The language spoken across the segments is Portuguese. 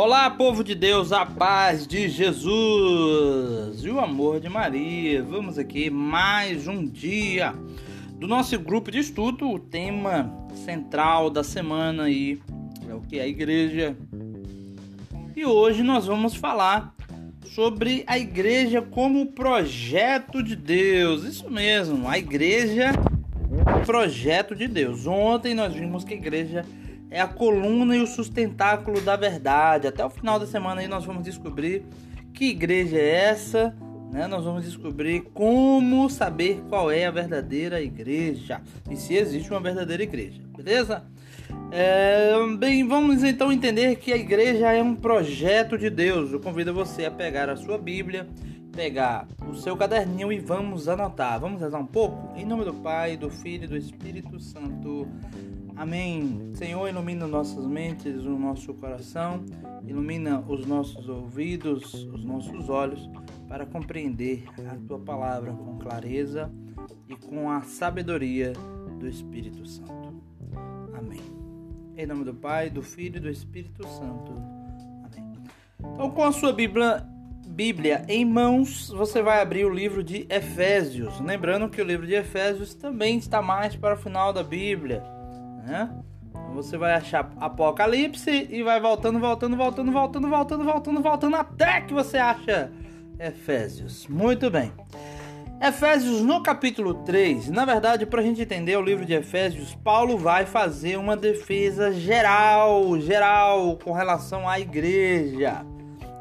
Olá, povo de Deus, a paz de Jesus e o amor de Maria. Vamos aqui mais um dia do nosso grupo de estudo. O tema central da semana aí é o que é a igreja. E hoje nós vamos falar sobre a igreja como projeto de Deus. Isso mesmo, a igreja é projeto de Deus. Ontem nós vimos que a igreja a coluna e o sustentáculo da verdade. Até o final da semana aí nós vamos descobrir que igreja é essa, né? Nós vamos descobrir como saber qual é a verdadeira igreja e se existe uma verdadeira igreja, beleza? É, bem, vamos então entender que a igreja é um projeto de Deus. Eu convido você a pegar a sua Bíblia, pegar o seu caderninho e vamos anotar. Vamos rezar um pouco? Em nome do Pai, do Filho e do Espírito Santo. Amém. Senhor, ilumina nossas mentes, o nosso coração, ilumina os nossos ouvidos, os nossos olhos, para compreender a tua palavra com clareza e com a sabedoria do Espírito Santo. Amém. Em nome do Pai, do Filho e do Espírito Santo. Amém. Então, com a sua Bíblia, Bíblia em mãos, você vai abrir o livro de Efésios. Lembrando que o livro de Efésios também está mais para o final da Bíblia né? Você vai achar Apocalipse e vai voltando, voltando, voltando, voltando, voltando, voltando, voltando até que você acha Efésios. Muito bem. Efésios no capítulo 3, na verdade, para a gente entender o livro de Efésios, Paulo vai fazer uma defesa geral, geral, com relação à igreja.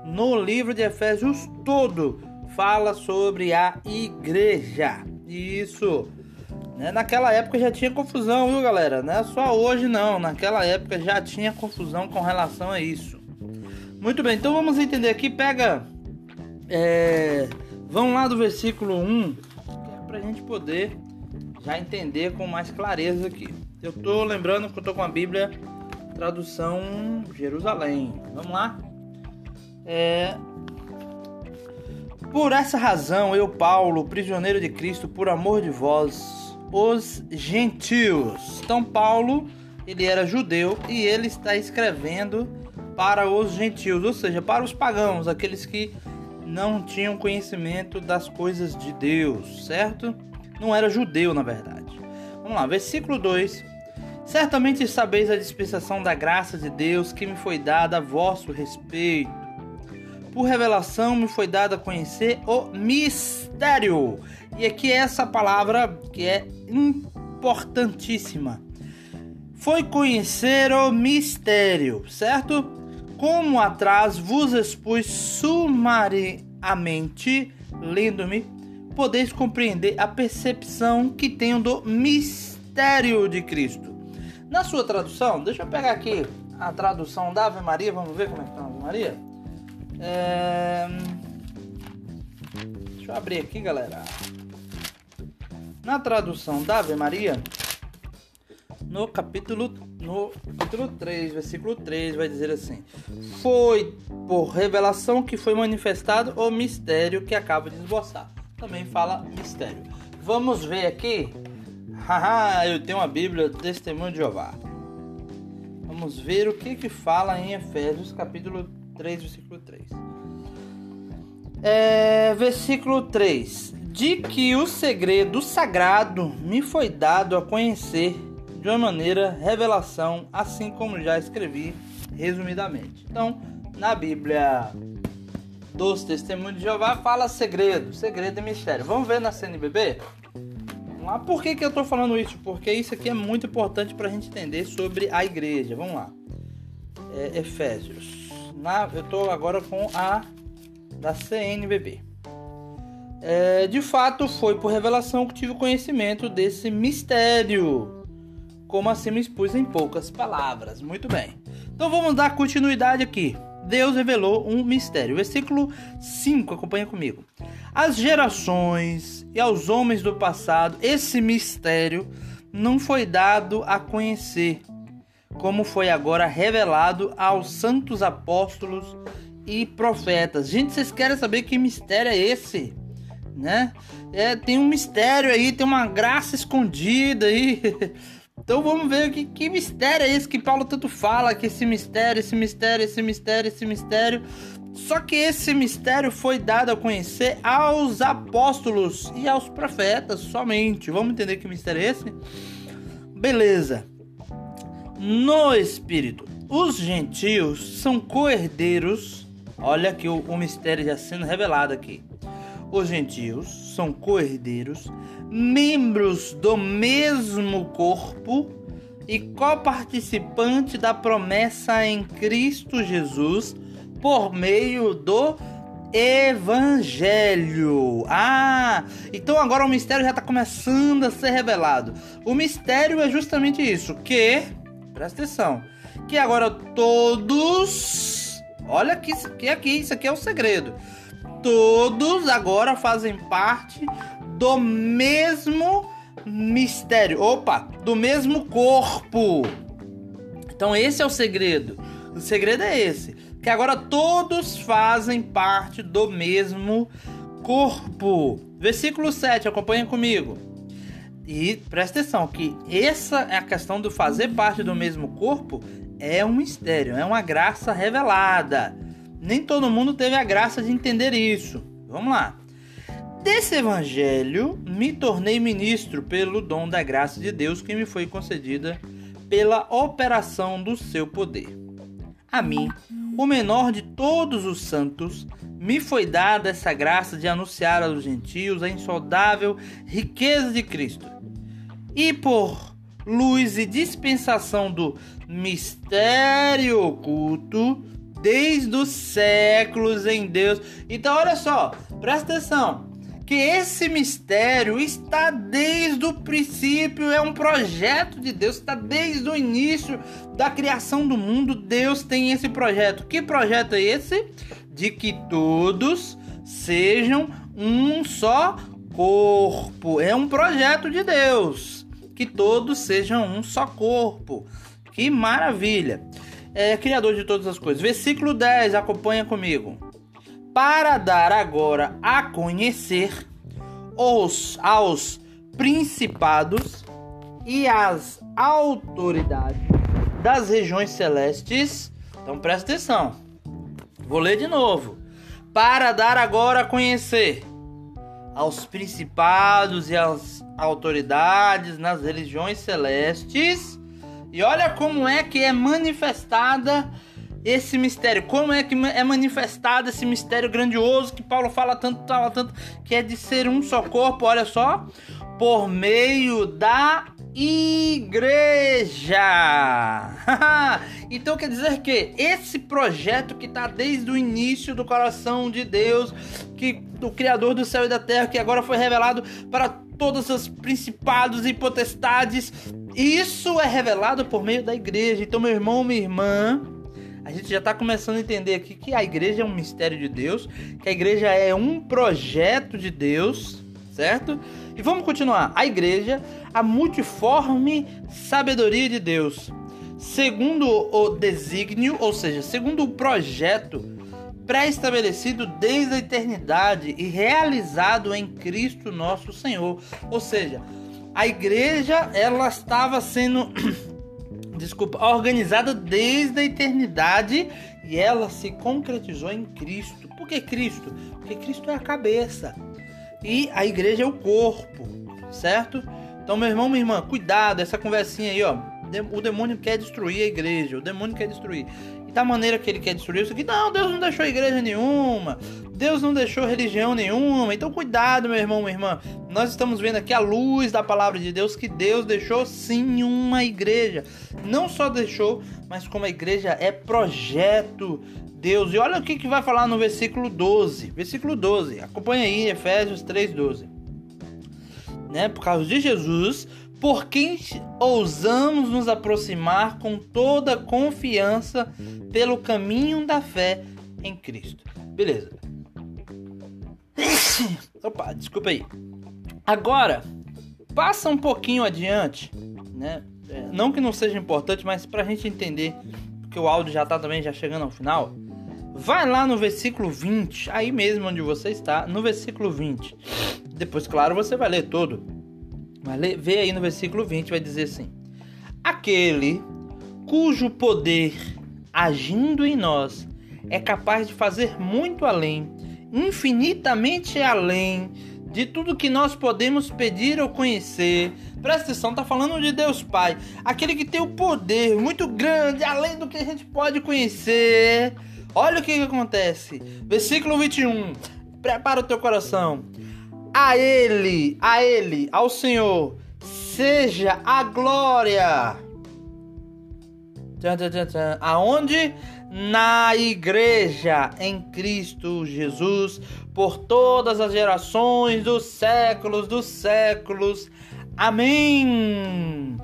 No livro de Efésios todo fala sobre a igreja. Isso. Né? Naquela época já tinha confusão, viu galera? Não é só hoje não, naquela época já tinha confusão com relação a isso. Muito bem, então vamos entender aqui, pega. É, vamos lá do versículo 1, que é pra gente poder já entender com mais clareza aqui. Eu tô lembrando que eu tô com a Bíblia tradução Jerusalém. Vamos lá? É, por essa razão, eu, Paulo, prisioneiro de Cristo, por amor de vós, os gentios. Então Paulo, ele era judeu e ele está escrevendo para os gentios, ou seja, para os pagãos, aqueles que não tinham conhecimento das coisas de Deus, certo? Não era judeu, na verdade. Vamos lá, versículo 2. Certamente sabeis a dispensação da graça de Deus que me foi dada a vosso respeito. Por revelação me foi dado a conhecer o mistério e aqui é essa palavra que é importantíssima. Foi conhecer o mistério, certo? Como atrás vos expus sumariamente, lendo-me, podeis compreender a percepção que tenho do mistério de Cristo. Na sua tradução, deixa eu pegar aqui a tradução da Ave Maria, vamos ver como é que está a Ave Maria. É... Deixa eu abrir aqui, galera. Na tradução da Ave Maria, no capítulo, no capítulo 3, versículo 3, vai dizer assim: Foi por revelação que foi manifestado o mistério que acaba de esboçar. Também fala mistério. Vamos ver aqui. Haha, eu tenho uma Bíblia, Testemunho de Jeová. Vamos ver o que que fala em Efésios, capítulo 3, versículo 3. É, versículo 3: de que o segredo sagrado me foi dado a conhecer de uma maneira revelação, assim como já escrevi resumidamente. Então, na Bíblia dos Testemunhos de Jeová fala segredo, segredo e mistério. Vamos ver na CNBB? Vamos lá. Por que, que eu estou falando isso? Porque isso aqui é muito importante para a gente entender sobre a igreja. Vamos lá. É, Efésios. Na, eu estou agora com a da CNBB. É, de fato, foi por revelação que tive conhecimento desse mistério. Como assim me expus em poucas palavras. Muito bem. Então vamos dar continuidade aqui. Deus revelou um mistério. Versículo 5, acompanha comigo. As gerações e aos homens do passado, esse mistério não foi dado a conhecer, como foi agora revelado aos santos apóstolos e profetas. Gente, vocês querem saber que mistério é esse? né? É, tem um mistério aí, tem uma graça escondida aí. Então vamos ver que, que mistério é esse que Paulo tanto fala, que esse mistério, esse mistério, esse mistério, esse mistério. Só que esse mistério foi dado a conhecer aos apóstolos e aos profetas somente. Vamos entender que mistério é esse? Beleza. No Espírito, os gentios são coerdeiros. Olha que o, o mistério já sendo revelado aqui. Os gentios são coerdeiros, membros do mesmo corpo e coparticipante da promessa em Cristo Jesus por meio do Evangelho. Ah, então agora o mistério já está começando a ser revelado. O mistério é justamente isso, que presta atenção, que agora todos, olha aqui, que aqui, isso aqui é o segredo. Todos agora fazem parte do mesmo mistério. Opa, do mesmo corpo. Então esse é o segredo. O segredo é esse que agora todos fazem parte do mesmo corpo. Versículo 7, acompanha comigo. E presta atenção que essa é a questão do fazer parte do mesmo corpo é um mistério, é uma graça revelada. Nem todo mundo teve a graça de entender isso. Vamos lá. Desse evangelho me tornei ministro pelo dom da graça de Deus que me foi concedida pela operação do seu poder. A mim, o menor de todos os santos, me foi dada essa graça de anunciar aos gentios a insondável riqueza de Cristo. E por luz e dispensação do mistério oculto, desde os séculos em Deus. Então, olha só, presta atenção que esse mistério está desde o princípio, é um projeto de Deus, está desde o início da criação do mundo. Deus tem esse projeto. Que projeto é esse? De que todos sejam um só corpo. É um projeto de Deus. Que todos sejam um só corpo. Que maravilha! É criador de todas as coisas. Versículo 10, acompanha comigo para dar agora a conhecer os aos principados e às autoridades das regiões celestes. Então presta atenção. Vou ler de novo. Para dar agora a conhecer aos principados e às autoridades nas religiões celestes. E olha como é que é manifestada esse mistério, como é que é manifestado esse mistério grandioso que Paulo fala tanto, fala tanto, que é de ser um só corpo, olha só, por meio da igreja. então quer dizer que esse projeto que está desde o início do coração de Deus, que do Criador do céu e da terra, que agora foi revelado para todos os principados e potestades, isso é revelado por meio da igreja. Então, meu irmão, minha irmã, a gente já está começando a entender aqui que a igreja é um mistério de Deus, que a igreja é um projeto de Deus, certo? E vamos continuar. A igreja, a multiforme sabedoria de Deus, segundo o desígnio, ou seja, segundo o projeto pré-estabelecido desde a eternidade e realizado em Cristo nosso Senhor. Ou seja, a igreja ela estava sendo desculpa, organizada desde a eternidade e ela se concretizou em Cristo. Por que Cristo? Porque Cristo é a cabeça e a igreja é o corpo, certo? Então, meu irmão, minha irmã, cuidado, essa conversinha aí, ó. O demônio quer destruir a igreja, o demônio quer destruir. E da maneira que ele quer destruir isso aqui, não, Deus não deixou igreja nenhuma, Deus não deixou religião nenhuma. Então, cuidado, meu irmão, minha irmã. Nós estamos vendo aqui a luz da palavra de Deus que Deus deixou sim uma igreja. Não só deixou, mas como a igreja é projeto Deus. E olha o que, que vai falar no versículo 12. Versículo 12. Acompanha aí, Efésios 3:12. Né? Por causa de Jesus, por quem ousamos nos aproximar com toda confiança pelo caminho da fé em Cristo. Beleza. Opa, desculpa aí. Agora, passa um pouquinho adiante, né? É, não que não seja importante, mas para a gente entender, porque o áudio já está também já chegando ao final. Vai lá no versículo 20, aí mesmo onde você está, no versículo 20. Depois, claro, você vai ler todo. Mas vê aí no versículo 20, vai dizer assim: aquele cujo poder, agindo em nós, é capaz de fazer muito além, infinitamente além de tudo que nós podemos pedir ou conhecer. Presta atenção, tá falando de Deus Pai, aquele que tem o poder muito grande, além do que a gente pode conhecer. Olha o que, que acontece. Versículo 21. Prepara o teu coração. A Ele, a Ele, ao Senhor, seja a glória. Aonde? Na igreja em Cristo Jesus, por todas as gerações dos séculos dos séculos. Amém.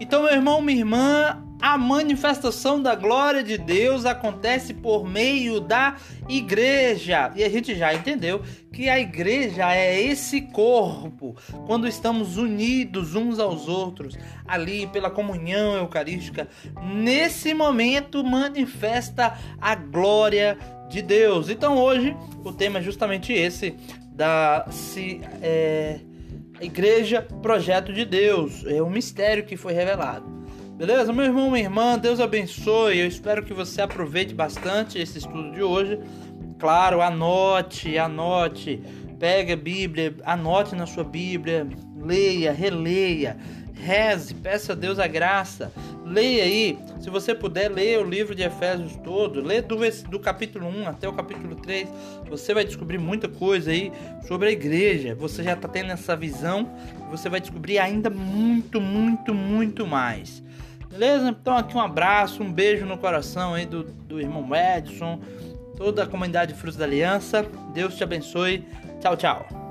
Então, meu irmão, minha irmã, a manifestação da glória de Deus acontece por meio da igreja. E a gente já entendeu que a igreja é esse corpo, quando estamos unidos uns aos outros, ali pela comunhão eucarística, nesse momento manifesta a glória de Deus. Então hoje o tema é justamente esse da se é, igreja projeto de Deus, é um mistério que foi revelado. Beleza? Meu irmão, minha irmã, Deus abençoe. Eu espero que você aproveite bastante esse estudo de hoje. Claro, anote, anote. Pegue a Bíblia, anote na sua Bíblia, leia, releia, reze, peça a Deus a graça. Leia aí, se você puder, leia o livro de Efésios todo, leia do, do capítulo 1 até o capítulo 3. Você vai descobrir muita coisa aí sobre a igreja. Você já está tendo essa visão, você vai descobrir ainda muito, muito, muito mais. Beleza? Então aqui um abraço, um beijo no coração aí do, do irmão Edson, toda a comunidade Frutos da Aliança. Deus te abençoe. Tchau, tchau.